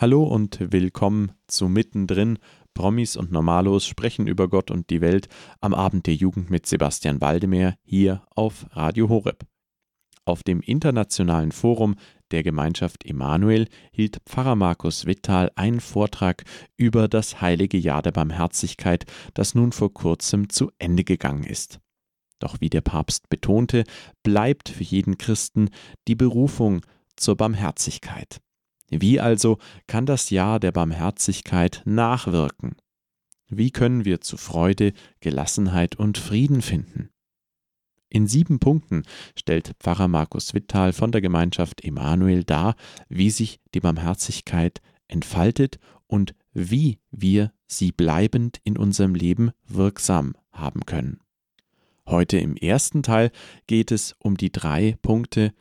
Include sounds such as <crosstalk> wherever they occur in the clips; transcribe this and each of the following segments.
Hallo und willkommen zu Mittendrin. Promis und Normalos sprechen über Gott und die Welt am Abend der Jugend mit Sebastian Waldemar hier auf Radio Horeb. Auf dem internationalen Forum der Gemeinschaft Emanuel hielt Pfarrer Markus Wittal einen Vortrag über das heilige Jahr der Barmherzigkeit, das nun vor kurzem zu Ende gegangen ist. Doch wie der Papst betonte, bleibt für jeden Christen die Berufung zur Barmherzigkeit. Wie also kann das Jahr der Barmherzigkeit nachwirken? Wie können wir zu Freude, Gelassenheit und Frieden finden? In sieben Punkten stellt Pfarrer Markus Wittal von der Gemeinschaft Emanuel dar, wie sich die Barmherzigkeit entfaltet und wie wir sie bleibend in unserem Leben wirksam haben können. Heute im ersten Teil geht es um die drei Punkte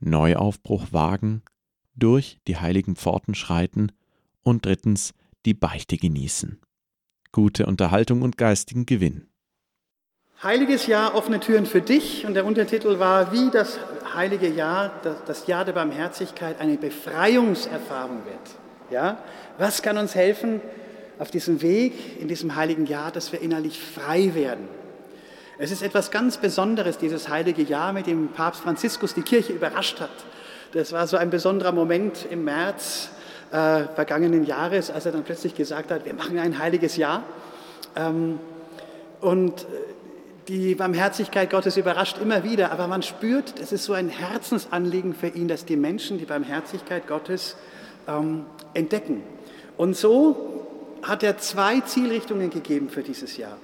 Neuaufbruch wagen, durch die heiligen Pforten schreiten und drittens die Beichte genießen. Gute Unterhaltung und geistigen Gewinn. Heiliges Jahr, offene Türen für dich. Und der Untertitel war, wie das heilige Jahr, das Jahr der Barmherzigkeit, eine Befreiungserfahrung wird. Ja? Was kann uns helfen auf diesem Weg, in diesem heiligen Jahr, dass wir innerlich frei werden? Es ist etwas ganz Besonderes, dieses heilige Jahr, mit dem Papst Franziskus die Kirche überrascht hat. Das war so ein besonderer Moment im März äh, vergangenen Jahres, als er dann plötzlich gesagt hat, wir machen ein heiliges Jahr. Ähm, und äh, die Barmherzigkeit Gottes überrascht immer wieder, aber man spürt, es ist so ein Herzensanliegen für ihn, dass die Menschen die Barmherzigkeit Gottes ähm, entdecken. Und so hat er zwei Zielrichtungen gegeben für dieses Jahr.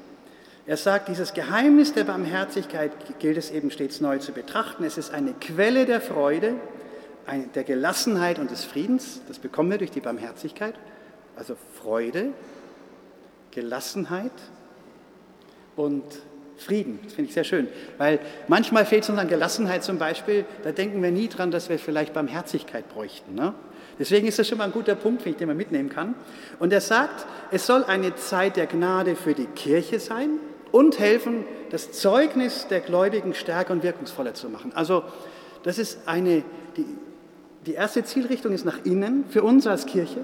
Er sagt, dieses Geheimnis der Barmherzigkeit gilt es eben stets neu zu betrachten. Es ist eine Quelle der Freude, der Gelassenheit und des Friedens. Das bekommen wir durch die Barmherzigkeit. Also Freude, Gelassenheit und Frieden. Das finde ich sehr schön. Weil manchmal fehlt es uns an Gelassenheit zum Beispiel. Da denken wir nie dran, dass wir vielleicht Barmherzigkeit bräuchten. Ne? Deswegen ist das schon mal ein guter Punkt, den man mitnehmen kann. Und er sagt, es soll eine Zeit der Gnade für die Kirche sein und helfen, das Zeugnis der Gläubigen stärker und wirkungsvoller zu machen. Also das ist eine, die, die erste Zielrichtung ist nach innen für uns als Kirche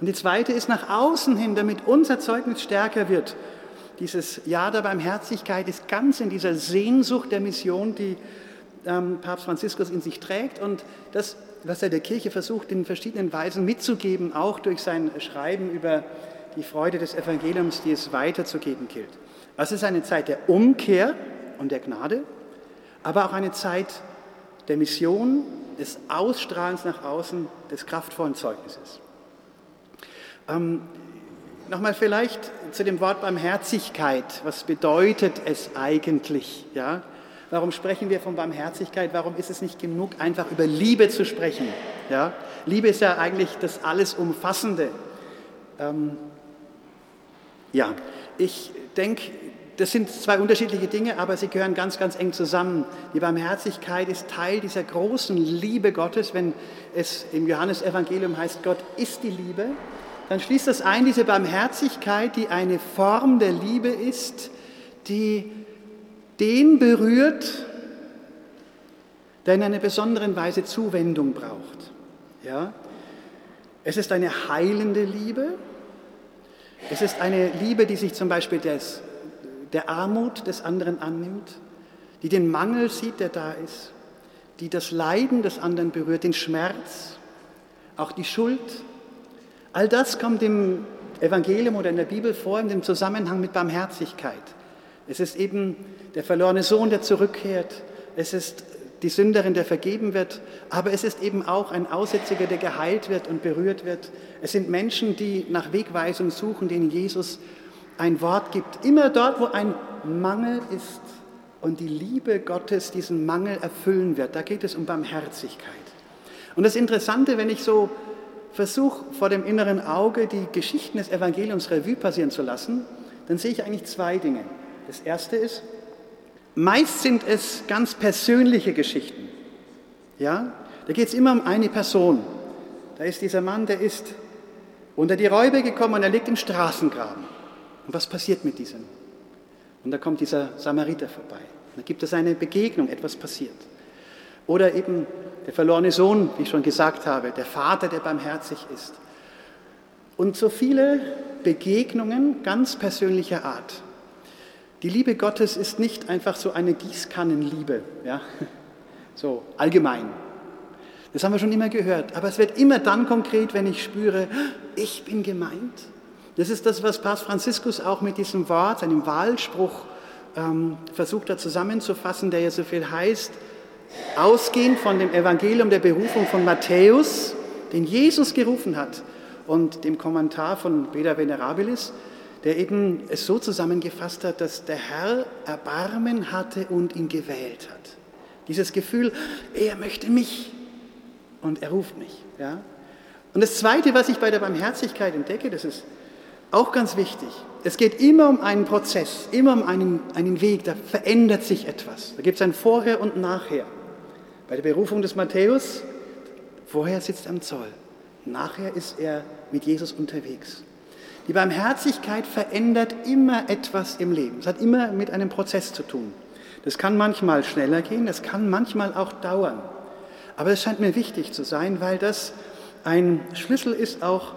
und die zweite ist nach außen hin, damit unser Zeugnis stärker wird. Dieses Jahr der Barmherzigkeit ist ganz in dieser Sehnsucht der Mission, die ähm, Papst Franziskus in sich trägt und das, was er der Kirche versucht, in verschiedenen Weisen mitzugeben, auch durch sein Schreiben über die Freude des Evangeliums, die es weiterzugeben gilt. Es ist eine Zeit der Umkehr und der Gnade, aber auch eine Zeit der Mission, des Ausstrahlens nach außen, des kraftvollen Zeugnisses. Ähm, Nochmal vielleicht zu dem Wort Barmherzigkeit. Was bedeutet es eigentlich? Ja? Warum sprechen wir von Barmherzigkeit? Warum ist es nicht genug, einfach über Liebe zu sprechen? Ja? Liebe ist ja eigentlich das alles Umfassende. Ähm, ja, ich denke, das sind zwei unterschiedliche Dinge, aber sie gehören ganz, ganz eng zusammen. Die Barmherzigkeit ist Teil dieser großen Liebe Gottes. Wenn es im Johannesevangelium heißt, Gott ist die Liebe, dann schließt das ein, diese Barmherzigkeit, die eine Form der Liebe ist, die den berührt, der in einer besonderen Weise Zuwendung braucht. Ja? Es ist eine heilende Liebe. Es ist eine Liebe, die sich zum Beispiel des der Armut des anderen annimmt, die den Mangel sieht, der da ist, die das Leiden des anderen berührt, den Schmerz, auch die Schuld. All das kommt im Evangelium oder in der Bibel vor in dem Zusammenhang mit Barmherzigkeit. Es ist eben der verlorene Sohn, der zurückkehrt. Es ist die Sünderin, der vergeben wird. Aber es ist eben auch ein Aussätziger, der geheilt wird und berührt wird. Es sind Menschen, die nach Wegweisung suchen, denen Jesus ein Wort gibt. Immer dort, wo ein Mangel ist und die Liebe Gottes diesen Mangel erfüllen wird, da geht es um Barmherzigkeit. Und das Interessante, wenn ich so versuche, vor dem inneren Auge die Geschichten des Evangeliums Revue passieren zu lassen, dann sehe ich eigentlich zwei Dinge. Das erste ist, meist sind es ganz persönliche Geschichten. Ja, da geht es immer um eine Person. Da ist dieser Mann, der ist unter die Räuber gekommen und er liegt im Straßengraben. Und was passiert mit diesem? Und da kommt dieser Samariter vorbei. Da gibt es eine Begegnung, etwas passiert. Oder eben der verlorene Sohn, wie ich schon gesagt habe, der Vater, der barmherzig ist. und so viele Begegnungen ganz persönlicher Art. Die Liebe Gottes ist nicht einfach so eine Gießkannenliebe, ja, <laughs> so allgemein. Das haben wir schon immer gehört. Aber es wird immer dann konkret, wenn ich spüre, ich bin gemeint. Das ist das, was Papst Franziskus auch mit diesem Wort, seinem Wahlspruch, ähm, versucht hat zusammenzufassen, der ja so viel heißt, ausgehend von dem Evangelium der Berufung von Matthäus, den Jesus gerufen hat, und dem Kommentar von Beda Venerabilis, der eben es so zusammengefasst hat, dass der Herr Erbarmen hatte und ihn gewählt hat. Dieses Gefühl, er möchte mich und er ruft mich. Ja? Und das Zweite, was ich bei der Barmherzigkeit entdecke, das ist auch ganz wichtig. Es geht immer um einen Prozess, immer um einen, einen Weg, da verändert sich etwas. Da gibt es ein Vorher und Nachher. Bei der Berufung des Matthäus, vorher sitzt er am Zoll, nachher ist er mit Jesus unterwegs. Die Barmherzigkeit verändert immer etwas im Leben. Es hat immer mit einem Prozess zu tun. Das kann manchmal schneller gehen, das kann manchmal auch dauern. Aber es scheint mir wichtig zu sein, weil das ein Schlüssel ist auch,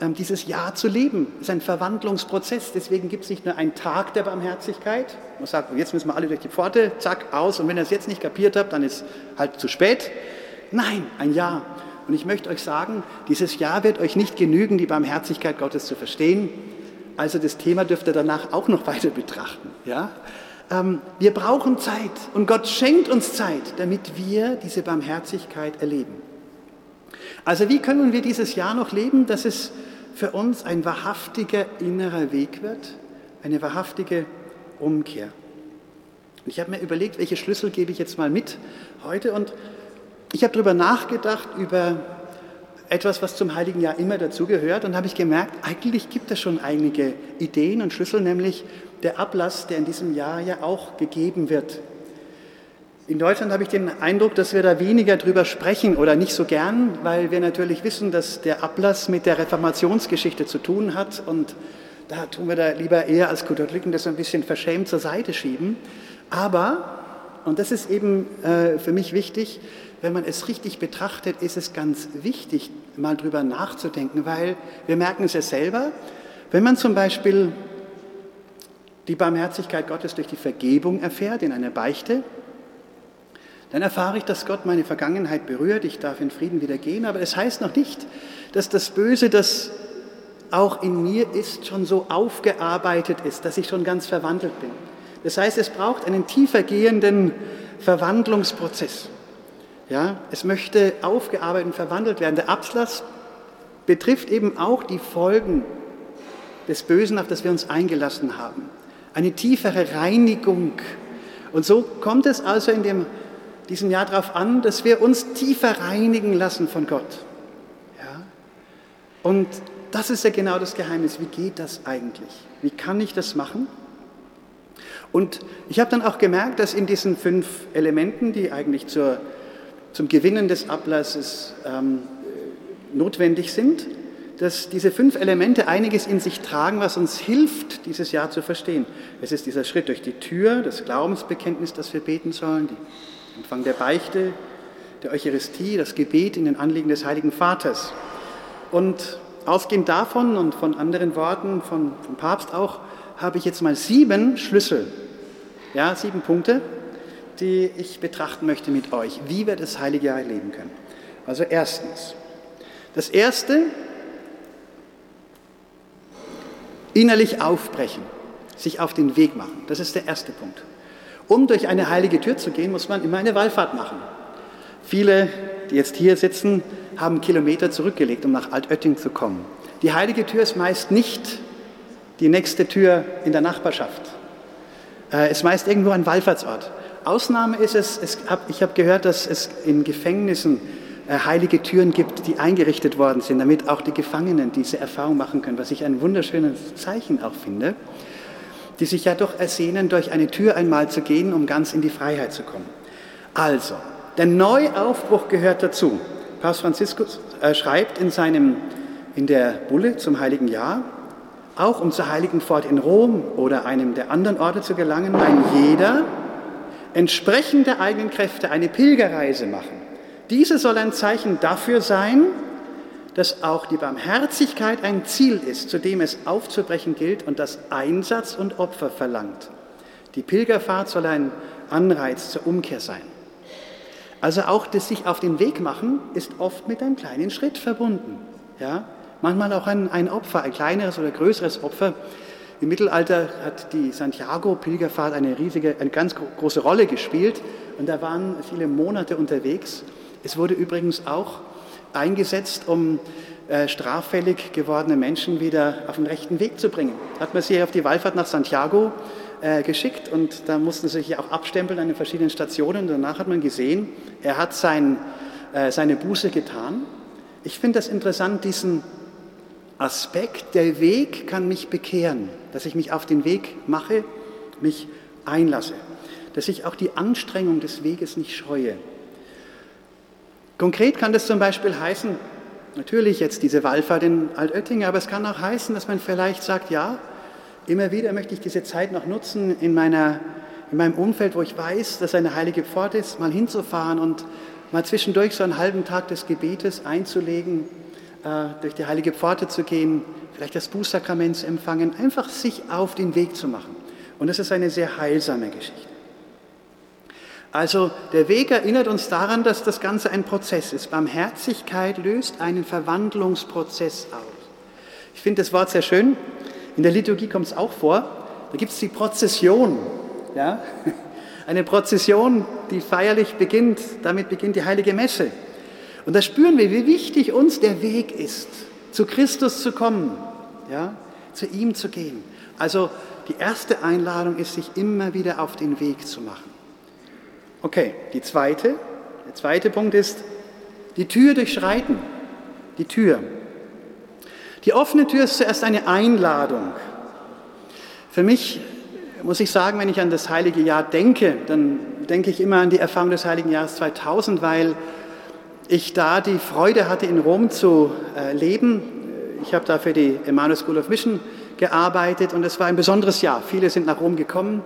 dieses Ja zu leben. Es ist ein Verwandlungsprozess. Deswegen gibt es nicht nur einen Tag der Barmherzigkeit. Man sagt, jetzt müssen wir alle durch die Pforte, zack, aus. Und wenn ihr es jetzt nicht kapiert habt, dann ist halt zu spät. Nein, ein Ja. Und ich möchte euch sagen, dieses Jahr wird euch nicht genügen, die Barmherzigkeit Gottes zu verstehen. Also das Thema dürft ihr danach auch noch <laughs> weiter betrachten. Ja? Ähm, wir brauchen Zeit und Gott schenkt uns Zeit, damit wir diese Barmherzigkeit erleben. Also wie können wir dieses Jahr noch leben, dass es für uns ein wahrhaftiger innerer Weg wird, eine wahrhaftige Umkehr? Und ich habe mir überlegt, welche Schlüssel gebe ich jetzt mal mit heute und ich habe darüber nachgedacht, über etwas, was zum Heiligen Jahr immer dazugehört, und habe ich gemerkt, eigentlich gibt es schon einige Ideen und Schlüssel, nämlich der Ablass, der in diesem Jahr ja auch gegeben wird. In Deutschland habe ich den Eindruck, dass wir da weniger drüber sprechen oder nicht so gern, weil wir natürlich wissen, dass der Ablass mit der Reformationsgeschichte zu tun hat und da tun wir da lieber eher als Katholiken das ein bisschen verschämt zur Seite schieben. Aber, und das ist eben äh, für mich wichtig, wenn man es richtig betrachtet, ist es ganz wichtig, mal drüber nachzudenken, weil wir merken es ja selber, wenn man zum Beispiel die Barmherzigkeit Gottes durch die Vergebung erfährt in einer Beichte, dann erfahre ich, dass Gott meine Vergangenheit berührt, ich darf in Frieden wieder gehen, aber es heißt noch nicht, dass das Böse, das auch in mir ist, schon so aufgearbeitet ist, dass ich schon ganz verwandelt bin. Das heißt, es braucht einen tiefer gehenden Verwandlungsprozess. Ja, es möchte aufgearbeitet und verwandelt werden. Der Abschluss betrifft eben auch die Folgen des Bösen, auf das wir uns eingelassen haben. Eine tiefere Reinigung. Und so kommt es also in dem, diesem Jahr darauf an, dass wir uns tiefer reinigen lassen von Gott. Ja? Und das ist ja genau das Geheimnis. Wie geht das eigentlich? Wie kann ich das machen? Und ich habe dann auch gemerkt, dass in diesen fünf Elementen, die eigentlich zur zum Gewinnen des Ablasses ähm, notwendig sind, dass diese fünf Elemente einiges in sich tragen, was uns hilft, dieses Jahr zu verstehen. Es ist dieser Schritt durch die Tür, das Glaubensbekenntnis, das wir beten sollen, der Empfang der Beichte, der Eucharistie, das Gebet in den Anliegen des Heiligen Vaters. Und ausgehend davon und von anderen Worten, von, vom Papst auch, habe ich jetzt mal sieben Schlüssel, ja, sieben Punkte, die ich betrachten möchte mit euch, wie wir das heilige Jahr erleben können. Also erstens, das Erste, innerlich aufbrechen, sich auf den Weg machen. Das ist der erste Punkt. Um durch eine heilige Tür zu gehen, muss man immer eine Wallfahrt machen. Viele, die jetzt hier sitzen, haben Kilometer zurückgelegt, um nach Altötting zu kommen. Die heilige Tür ist meist nicht die nächste Tür in der Nachbarschaft. Es äh, ist meist irgendwo ein Wallfahrtsort. Ausnahme ist es, es hab, ich habe gehört, dass es in Gefängnissen äh, heilige Türen gibt, die eingerichtet worden sind, damit auch die Gefangenen diese Erfahrung machen können, was ich ein wunderschönes Zeichen auch finde, die sich ja doch ersehnen, durch eine Tür einmal zu gehen, um ganz in die Freiheit zu kommen. Also, der Neuaufbruch gehört dazu. Papst Franziskus äh, schreibt in, seinem, in der Bulle zum Heiligen Jahr, auch um zur Heiligen Fort in Rom oder einem der anderen Orte zu gelangen, ein jeder, entsprechend der eigenen Kräfte eine Pilgerreise machen. Diese soll ein Zeichen dafür sein, dass auch die Barmherzigkeit ein Ziel ist, zu dem es aufzubrechen gilt und das Einsatz und Opfer verlangt. Die Pilgerfahrt soll ein Anreiz zur Umkehr sein. Also auch das sich auf den Weg machen ist oft mit einem kleinen Schritt verbunden. Ja? Manchmal auch ein, ein Opfer, ein kleineres oder größeres Opfer. Im Mittelalter hat die Santiago-Pilgerfahrt eine riesige, eine ganz große Rolle gespielt und da waren viele Monate unterwegs. Es wurde übrigens auch eingesetzt, um äh, straffällig gewordene Menschen wieder auf den rechten Weg zu bringen. Hat man sie auf die Wallfahrt nach Santiago äh, geschickt und da mussten sie sich auch abstempeln an den verschiedenen Stationen. Danach hat man gesehen, er hat sein, äh, seine Buße getan. Ich finde das interessant, diesen Aspekt, der Weg kann mich bekehren, dass ich mich auf den Weg mache, mich einlasse, dass ich auch die Anstrengung des Weges nicht scheue. Konkret kann das zum Beispiel heißen, natürlich jetzt diese Wallfahrt in Altötting, aber es kann auch heißen, dass man vielleicht sagt, ja, immer wieder möchte ich diese Zeit noch nutzen in, meiner, in meinem Umfeld, wo ich weiß, dass eine heilige Pforte ist, mal hinzufahren und mal zwischendurch so einen halben Tag des Gebetes einzulegen, äh, durch die heilige Pforte zu gehen, vielleicht das Bußsakrament zu empfangen, einfach sich auf den Weg zu machen. Und das ist eine sehr heilsame Geschichte. Also der Weg erinnert uns daran, dass das Ganze ein Prozess ist. Barmherzigkeit löst einen Verwandlungsprozess aus. Ich finde das Wort sehr schön. In der Liturgie kommt es auch vor. Da gibt es die Prozession. Ja? <laughs> Eine Prozession, die feierlich beginnt. Damit beginnt die heilige Messe. Und da spüren wir, wie wichtig uns der Weg ist, zu Christus zu kommen, ja, zu ihm zu gehen. Also die erste Einladung ist, sich immer wieder auf den Weg zu machen. Okay, die zweite, der zweite Punkt ist, die Tür durchschreiten. Die Tür. Die offene Tür ist zuerst eine Einladung. Für mich muss ich sagen, wenn ich an das heilige Jahr denke, dann denke ich immer an die Erfahrung des heiligen Jahres 2000, weil ich da die Freude hatte, in Rom zu äh, leben. Ich habe da für die Emmanuel School of Mission gearbeitet und es war ein besonderes Jahr. Viele sind nach Rom gekommen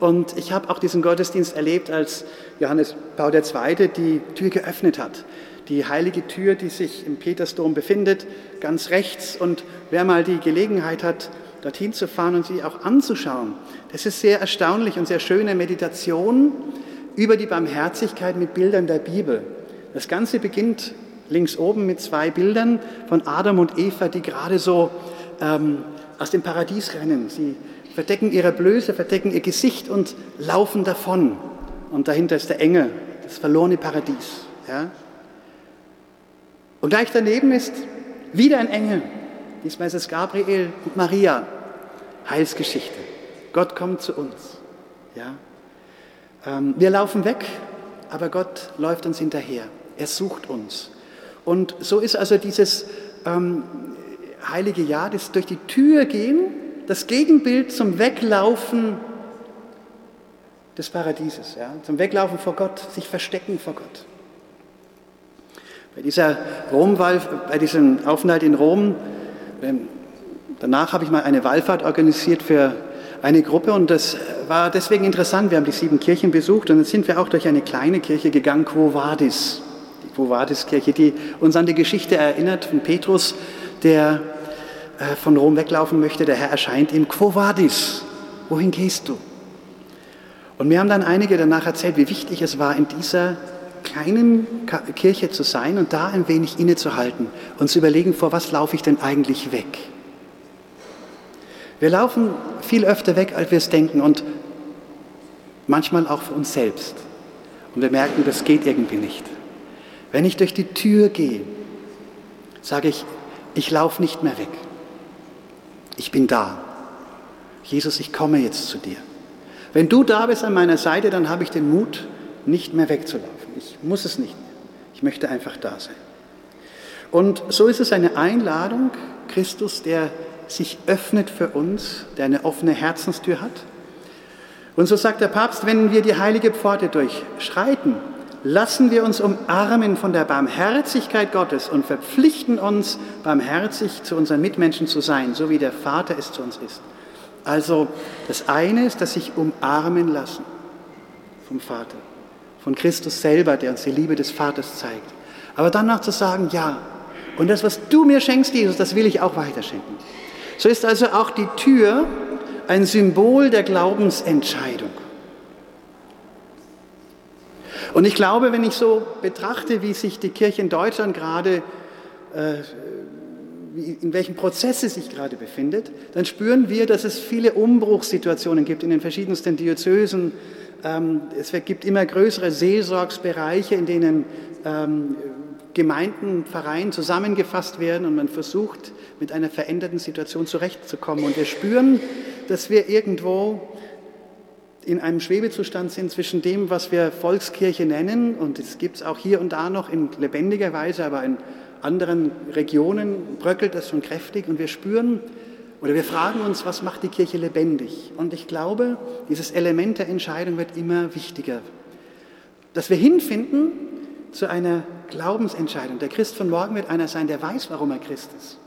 und ich habe auch diesen Gottesdienst erlebt, als Johannes Paul II. die Tür geöffnet hat. Die heilige Tür, die sich im Petersdom befindet, ganz rechts. Und wer mal die Gelegenheit hat, dorthin zu fahren und sie auch anzuschauen, das ist sehr erstaunlich und sehr schöne Meditation über die Barmherzigkeit mit Bildern der Bibel. Das Ganze beginnt links oben mit zwei Bildern von Adam und Eva, die gerade so ähm, aus dem Paradies rennen. Sie verdecken ihre Blöße, verdecken ihr Gesicht und laufen davon. Und dahinter ist der Engel, das verlorene Paradies. Ja? Und gleich daneben ist wieder ein Engel. Diesmal ist es Gabriel und Maria. Heilsgeschichte. Gott kommt zu uns. Ja? Ähm, wir laufen weg, aber Gott läuft uns hinterher. Er sucht uns. Und so ist also dieses ähm, heilige Jahr, das durch die Tür gehen, das Gegenbild zum Weglaufen des Paradieses, ja, zum Weglaufen vor Gott, sich verstecken vor Gott. Bei dieser Romwahl, bei diesem Aufenthalt in Rom, ähm, danach habe ich mal eine Wallfahrt organisiert für eine Gruppe und das war deswegen interessant. Wir haben die sieben Kirchen besucht und dann sind wir auch durch eine kleine Kirche gegangen, Quo Vadis wo war das Kirche, die uns an die Geschichte erinnert von Petrus, der äh, von Rom weglaufen möchte. Der Herr erscheint ihm, Quo vadis? Wohin gehst du? Und mir haben dann einige danach erzählt, wie wichtig es war, in dieser kleinen Kirche zu sein und da ein wenig innezuhalten und zu überlegen, vor was laufe ich denn eigentlich weg? Wir laufen viel öfter weg, als wir es denken und manchmal auch für uns selbst. Und wir merken, das geht irgendwie nicht. Wenn ich durch die Tür gehe, sage ich, ich laufe nicht mehr weg. Ich bin da. Jesus, ich komme jetzt zu dir. Wenn du da bist an meiner Seite, dann habe ich den Mut, nicht mehr wegzulaufen. Ich muss es nicht mehr. Ich möchte einfach da sein. Und so ist es eine Einladung, Christus, der sich öffnet für uns, der eine offene Herzenstür hat. Und so sagt der Papst, wenn wir die heilige Pforte durchschreiten, lassen wir uns umarmen von der Barmherzigkeit Gottes und verpflichten uns, barmherzig zu unseren Mitmenschen zu sein, so wie der Vater es zu uns ist. Also das eine ist, dass sich umarmen lassen vom Vater, von Christus selber, der uns die Liebe des Vaters zeigt. Aber dann noch zu sagen, ja, Und das, was du mir schenkst, Jesus, das will ich auch weiterschenken. So ist also auch die Tür ein Symbol der Glaubensentscheidung. Und ich glaube, wenn ich so betrachte, wie sich die Kirche in Deutschland gerade, äh, in welchem Prozess sie sich gerade befindet, dann spüren wir, dass es viele Umbruchssituationen gibt in den verschiedensten Diözesen. Ähm, es gibt immer größere Seelsorgsbereiche, in denen ähm, Gemeinden, Vereine zusammengefasst werden und man versucht, mit einer veränderten Situation zurechtzukommen. Und wir spüren, dass wir irgendwo in einem Schwebezustand sind zwischen dem, was wir Volkskirche nennen, und es gibt es auch hier und da noch in lebendiger Weise, aber in anderen Regionen bröckelt das schon kräftig und wir spüren oder wir fragen uns, was macht die Kirche lebendig? Und ich glaube, dieses Element der Entscheidung wird immer wichtiger. Dass wir hinfinden zu einer Glaubensentscheidung. Der Christ von morgen wird einer sein, der weiß, warum er Christ ist.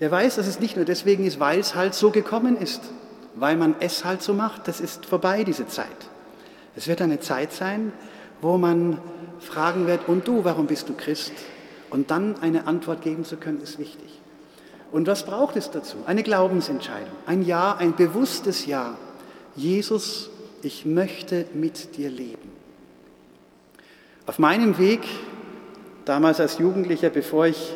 Der weiß, dass es nicht nur deswegen ist, weil es halt so gekommen ist, weil man es halt so macht. Das ist vorbei, diese Zeit. Es wird eine Zeit sein, wo man fragen wird, und du, warum bist du Christ? Und dann eine Antwort geben zu können, ist wichtig. Und was braucht es dazu? Eine Glaubensentscheidung, ein Ja, ein bewusstes Ja. Jesus, ich möchte mit dir leben. Auf meinem Weg, damals als Jugendlicher, bevor ich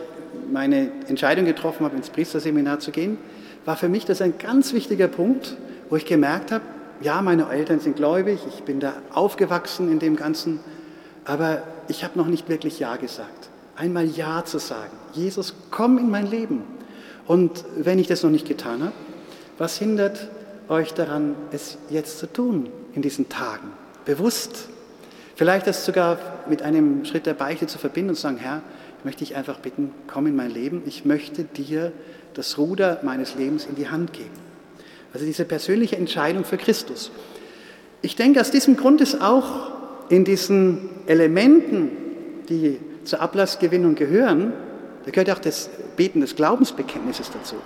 meine Entscheidung getroffen habe, ins Priesterseminar zu gehen, war für mich das ein ganz wichtiger Punkt, wo ich gemerkt habe, ja, meine Eltern sind gläubig, ich bin da aufgewachsen in dem Ganzen, aber ich habe noch nicht wirklich Ja gesagt. Einmal Ja zu sagen. Jesus, komm in mein Leben. Und wenn ich das noch nicht getan habe, was hindert euch daran, es jetzt zu tun in diesen Tagen? Bewusst Vielleicht das sogar mit einem Schritt der Beichte zu verbinden und zu sagen, Herr, ich möchte dich einfach bitten, komm in mein Leben. Ich möchte dir das Ruder meines Lebens in die Hand geben. Also diese persönliche Entscheidung für Christus. Ich denke, aus diesem Grund ist auch in diesen Elementen, die zur Ablassgewinnung gehören, da gehört auch das Beten des Glaubensbekenntnisses dazu.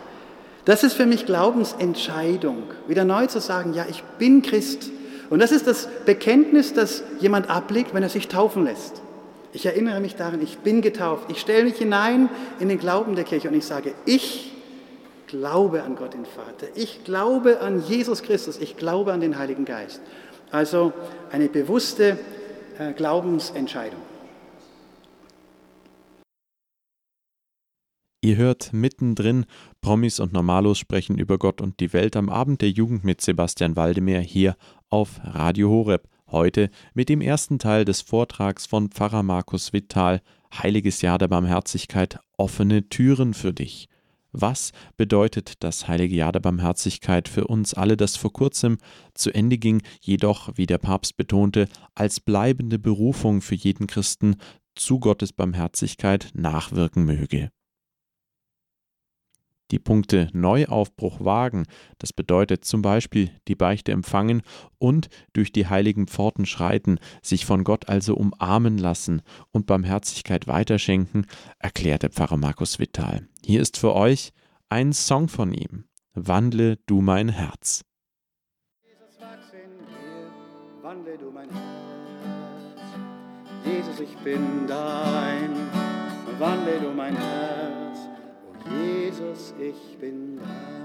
Das ist für mich Glaubensentscheidung, wieder neu zu sagen, ja, ich bin Christ und das ist das Bekenntnis, das jemand ablegt, wenn er sich taufen lässt. Ich erinnere mich daran, ich bin getauft. Ich stelle mich hinein in den Glauben der Kirche und ich sage, ich glaube an Gott den Vater. Ich glaube an Jesus Christus. Ich glaube an den Heiligen Geist. Also eine bewusste äh, Glaubensentscheidung. Ihr hört mittendrin Promis und Normalos sprechen über Gott und die Welt am Abend der Jugend mit Sebastian Waldemar hier auf Radio Horeb. Heute mit dem ersten Teil des Vortrags von Pfarrer Markus Wittal Heiliges Jahr der Barmherzigkeit offene Türen für dich. Was bedeutet das Heilige Jahr der Barmherzigkeit für uns alle, das vor kurzem zu Ende ging, jedoch, wie der Papst betonte, als bleibende Berufung für jeden Christen zu Gottes Barmherzigkeit nachwirken möge? Die Punkte Neuaufbruch wagen, das bedeutet zum Beispiel die Beichte empfangen und durch die heiligen Pforten schreiten, sich von Gott also umarmen lassen und Barmherzigkeit weiterschenken, erklärte Pfarrer Markus Vital. Hier ist für euch ein Song von ihm. Wandle du mein Herz. Jesus, wachs in mir, wandle du mein Herz. Jesus, ich bin dein, wandle du mein Herz. Jesus, ich bin dein.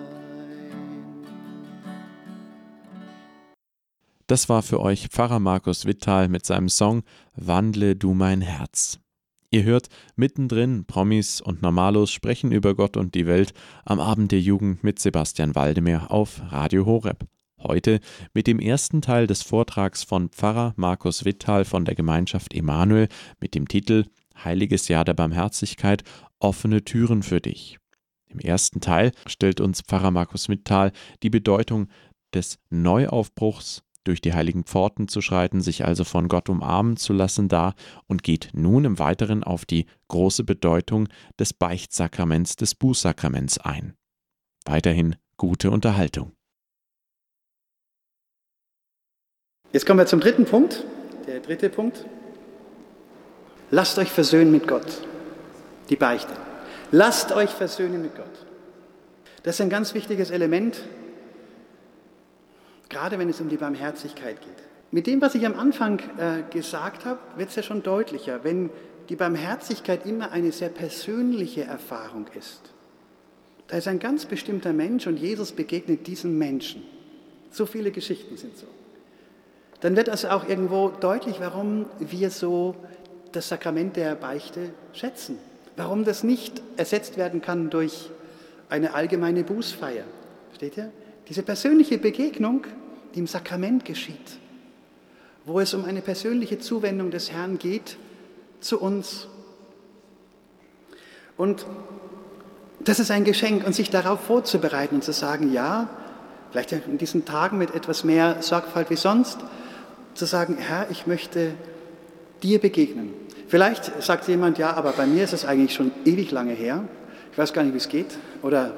Das war für euch Pfarrer Markus Wittal mit seinem Song Wandle du mein Herz. Ihr hört mittendrin Promis und Normalos sprechen über Gott und die Welt am Abend der Jugend mit Sebastian Waldemar auf Radio Horeb. Heute mit dem ersten Teil des Vortrags von Pfarrer Markus Wittal von der Gemeinschaft Emanuel mit dem Titel Heiliges Jahr der Barmherzigkeit offene Türen für dich. Im ersten Teil stellt uns Pfarrer Markus Mittal die Bedeutung des Neuaufbruchs durch die heiligen Pforten zu schreiten, sich also von Gott umarmen zu lassen dar und geht nun im Weiteren auf die große Bedeutung des Beichtsakraments, des Bußsakraments ein. Weiterhin gute Unterhaltung. Jetzt kommen wir zum dritten Punkt. Der dritte Punkt. Lasst euch versöhnen mit Gott. Die Beichte. Lasst euch versöhnen mit Gott. Das ist ein ganz wichtiges Element, gerade wenn es um die Barmherzigkeit geht. Mit dem, was ich am Anfang äh, gesagt habe, wird es ja schon deutlicher. Wenn die Barmherzigkeit immer eine sehr persönliche Erfahrung ist. Da ist ein ganz bestimmter Mensch und Jesus begegnet diesem Menschen. So viele Geschichten sind so. Dann wird also auch irgendwo deutlich, warum wir so das Sakrament der Beichte schätzen. Warum das nicht ersetzt werden kann durch eine allgemeine Bußfeier. Versteht ihr? Diese persönliche Begegnung, die im Sakrament geschieht, wo es um eine persönliche Zuwendung des Herrn geht zu uns. Und das ist ein Geschenk und sich darauf vorzubereiten und zu sagen, ja, vielleicht in diesen Tagen mit etwas mehr Sorgfalt wie sonst, zu sagen, Herr, ich möchte dir begegnen. Vielleicht sagt jemand, ja, aber bei mir ist es eigentlich schon ewig lange her. Ich weiß gar nicht, wie es geht oder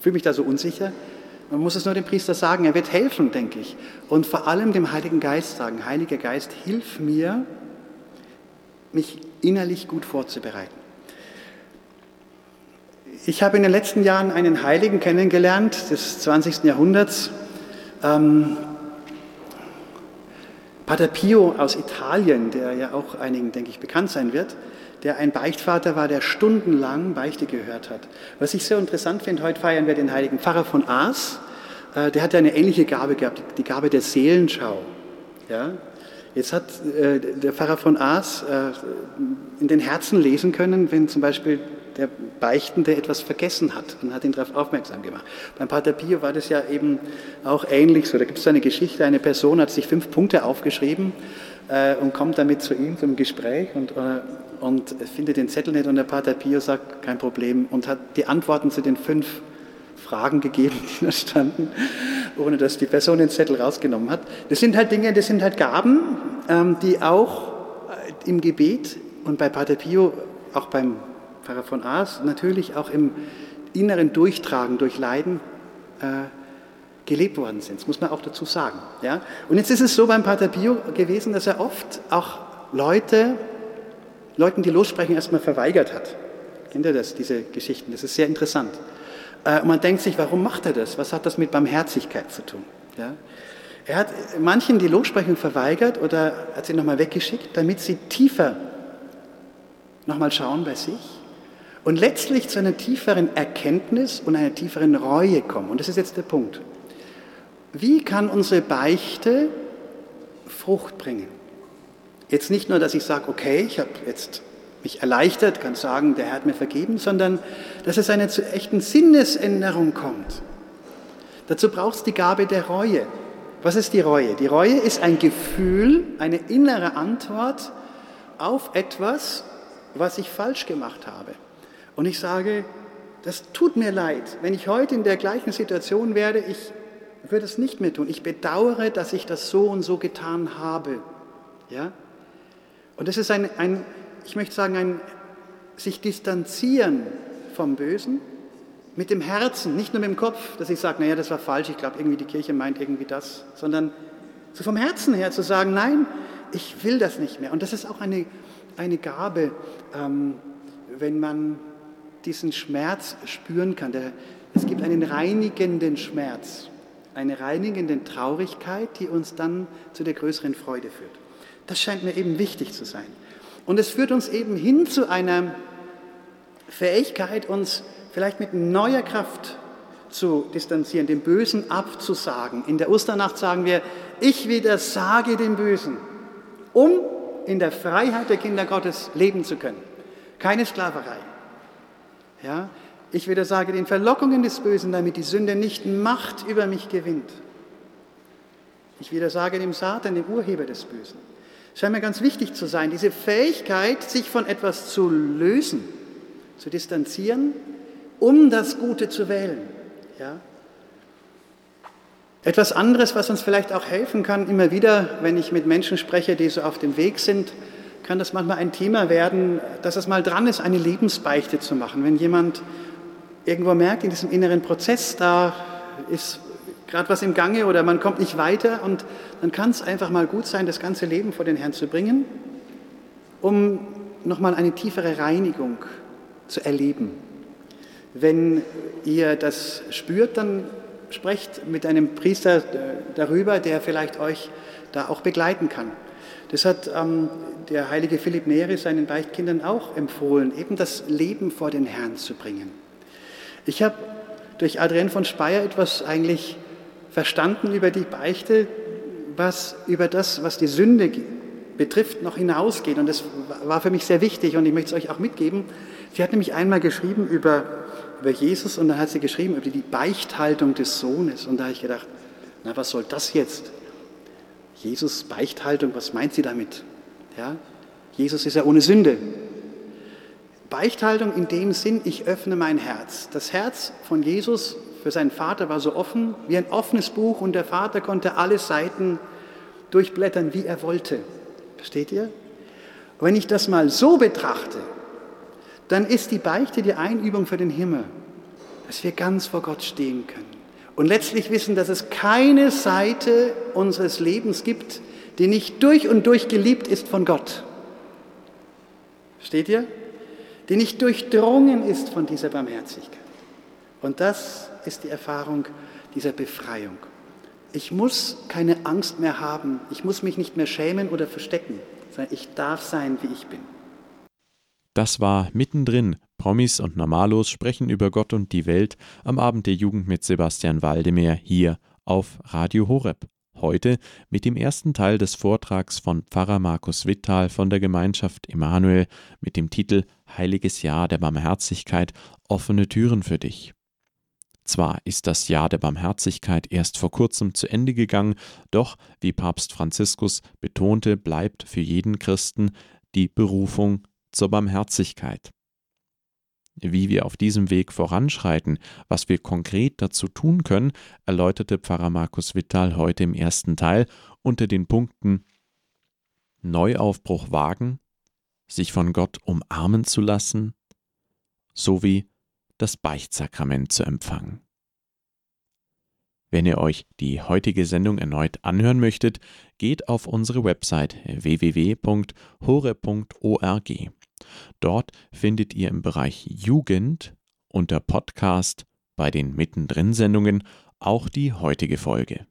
fühle mich da so unsicher. Man muss es nur dem Priester sagen, er wird helfen, denke ich. Und vor allem dem Heiligen Geist sagen, Heiliger Geist, hilf mir, mich innerlich gut vorzubereiten. Ich habe in den letzten Jahren einen Heiligen kennengelernt des 20. Jahrhunderts, ähm, Pater Pio aus Italien, der ja auch einigen, denke ich, bekannt sein wird, der ein Beichtvater war, der stundenlang Beichte gehört hat. Was ich sehr interessant finde, heute feiern wir den heiligen Pfarrer von Aas. Äh, der hat eine ähnliche Gabe gehabt, die Gabe der Seelenschau. Ja? Jetzt hat äh, der Pfarrer von Aas äh, in den Herzen lesen können, wenn zum Beispiel der Beichtende etwas vergessen hat und hat ihn darauf aufmerksam gemacht. Beim Pater Pio war das ja eben auch ähnlich so. Da gibt es eine Geschichte, eine Person hat sich fünf Punkte aufgeschrieben äh, und kommt damit zu ihm zum Gespräch und, äh, und findet den Zettel nicht und der Pater Pio sagt, kein Problem und hat die Antworten zu den fünf Fragen gegeben, die da standen, ohne dass die Person den Zettel rausgenommen hat. Das sind halt Dinge, das sind halt Gaben, ähm, die auch äh, im Gebet und bei Pater Pio, auch beim Pfarrer von Aas, natürlich auch im inneren Durchtragen durch Leiden äh, gelebt worden sind. Das muss man auch dazu sagen. Und jetzt ist es so beim Pater Pio gewesen, dass er oft auch Leute, Leuten, die lossprechen, erstmal verweigert hat. Kennt ihr das, diese Geschichten? Das ist sehr interessant. Äh, und man denkt sich, warum macht er das? Was hat das mit Barmherzigkeit zu tun? Ja? Er hat manchen die Lossprechung verweigert oder hat sie nochmal weggeschickt, damit sie tiefer nochmal schauen bei sich und letztlich zu einer tieferen Erkenntnis und einer tieferen Reue kommen. Und das ist jetzt der Punkt. Wie kann unsere Beichte Frucht bringen? Jetzt nicht nur, dass ich sage, okay, ich habe jetzt mich erleichtert, kann sagen, der Herr hat mir vergeben, sondern dass es eine zu echten Sinnesänderung kommt. Dazu braucht es die Gabe der Reue. Was ist die Reue? Die Reue ist ein Gefühl, eine innere Antwort auf etwas, was ich falsch gemacht habe. Und ich sage, das tut mir leid. Wenn ich heute in der gleichen Situation werde, ich würde es nicht mehr tun. Ich bedauere, dass ich das so und so getan habe. Ja? Und das ist ein, ein, ich möchte sagen, ein sich distanzieren vom Bösen mit dem Herzen, nicht nur mit dem Kopf, dass ich sage, naja, das war falsch, ich glaube, irgendwie die Kirche meint irgendwie das, sondern so vom Herzen her zu sagen, nein, ich will das nicht mehr. Und das ist auch eine, eine Gabe, ähm, wenn man diesen Schmerz spüren kann. Der, es gibt einen reinigenden Schmerz eine reinigende Traurigkeit, die uns dann zu der größeren Freude führt. Das scheint mir eben wichtig zu sein. Und es führt uns eben hin zu einer Fähigkeit, uns vielleicht mit neuer Kraft zu distanzieren, dem Bösen abzusagen. In der Osternacht sagen wir, ich widersage dem Bösen, um in der Freiheit der Kinder Gottes leben zu können. Keine Sklaverei. Ja, ich wieder sage den Verlockungen des Bösen, damit die Sünde nicht Macht über mich gewinnt. Ich wieder sage dem Satan, dem Urheber des Bösen. Scheint mir ganz wichtig zu sein, diese Fähigkeit, sich von etwas zu lösen, zu distanzieren, um das Gute zu wählen. Ja? Etwas anderes, was uns vielleicht auch helfen kann, immer wieder, wenn ich mit Menschen spreche, die so auf dem Weg sind, kann das manchmal ein Thema werden, dass es mal dran ist, eine Lebensbeichte zu machen. Wenn jemand irgendwo merkt, in diesem inneren Prozess, da ist gerade was im Gange oder man kommt nicht weiter und dann kann es einfach mal gut sein, das ganze Leben vor den Herrn zu bringen, um nochmal eine tiefere Reinigung zu erleben. Wenn ihr das spürt, dann sprecht mit einem Priester darüber, der vielleicht euch da auch begleiten kann. Das hat ähm, der heilige Philipp Neri seinen Beichtkindern auch empfohlen, eben das Leben vor den Herrn zu bringen. Ich habe durch Adrienne von Speyer etwas eigentlich verstanden über die Beichte, was über das, was die Sünde betrifft, noch hinausgeht. Und das war für mich sehr wichtig und ich möchte es euch auch mitgeben. Sie hat nämlich einmal geschrieben über, über Jesus und dann hat sie geschrieben über die Beichthaltung des Sohnes. Und da habe ich gedacht, na, was soll das jetzt? Jesus Beichthaltung, was meint sie damit? Ja? Jesus ist ja ohne Sünde. Beichthaltung in dem Sinn, ich öffne mein Herz. Das Herz von Jesus für seinen Vater war so offen wie ein offenes Buch und der Vater konnte alle Seiten durchblättern, wie er wollte. Versteht ihr? Wenn ich das mal so betrachte, dann ist die Beichte die Einübung für den Himmel, dass wir ganz vor Gott stehen können. Und letztlich wissen, dass es keine Seite unseres Lebens gibt, die nicht durch und durch geliebt ist von Gott. Versteht ihr? Die nicht durchdrungen ist von dieser Barmherzigkeit. Und das ist die Erfahrung dieser Befreiung. Ich muss keine Angst mehr haben, ich muss mich nicht mehr schämen oder verstecken, sondern ich darf sein, wie ich bin. Das war mittendrin. Promis und Normalos sprechen über Gott und die Welt am Abend der Jugend mit Sebastian Waldemeyer hier auf Radio Horeb. Heute mit dem ersten Teil des Vortrags von Pfarrer Markus Wittal von der Gemeinschaft Emanuel mit dem Titel Heiliges Jahr der Barmherzigkeit offene Türen für dich. Zwar ist das Jahr der Barmherzigkeit erst vor kurzem zu Ende gegangen, doch, wie Papst Franziskus betonte, bleibt für jeden Christen die Berufung zur Barmherzigkeit. Wie wir auf diesem Weg voranschreiten, was wir konkret dazu tun können, erläuterte Pfarrer Markus Wittal heute im ersten Teil unter den Punkten Neuaufbruch wagen, sich von Gott umarmen zu lassen, sowie das Beichtsakrament zu empfangen. Wenn ihr euch die heutige Sendung erneut anhören möchtet, geht auf unsere Website www.hore.org. Dort findet ihr im Bereich Jugend unter Podcast bei den Mittendrin-Sendungen auch die heutige Folge.